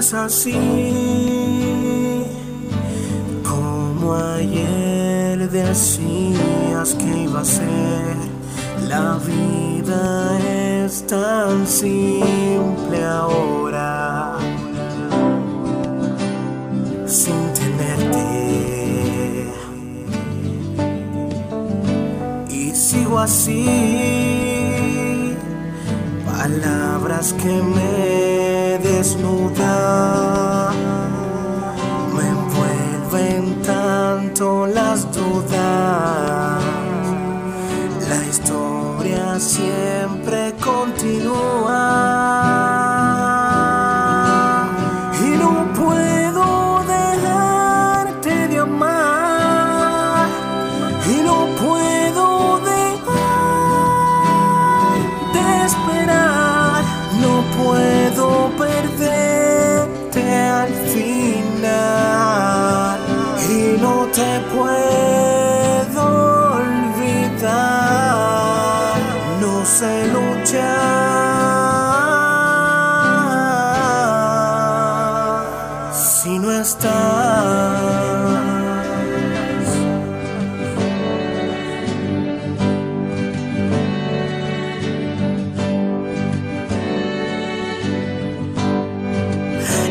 es así como ayer decías que iba a ser. La vida es tan simple ahora sin tenerte. Y sigo así, palabras que me desnudar.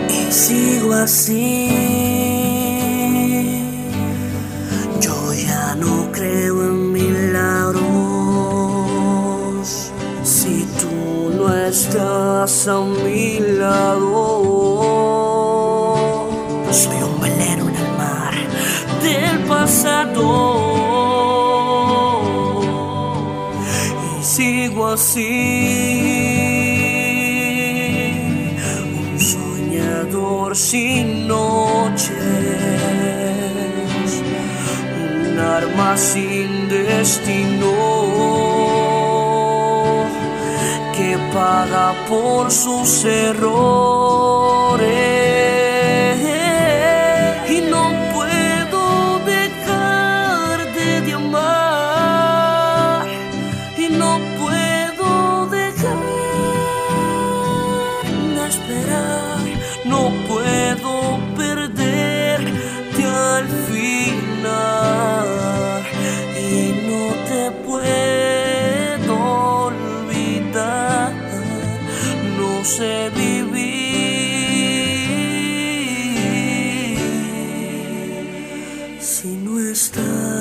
Y sigo así. Yo ya no creo en milagros. Si tú no estás a mi lado, soy un velero en el mar del pasado. Y sigo así, un soñador sin noches, un arma sin destino que paga por sus errores. No sé vivir si no estás.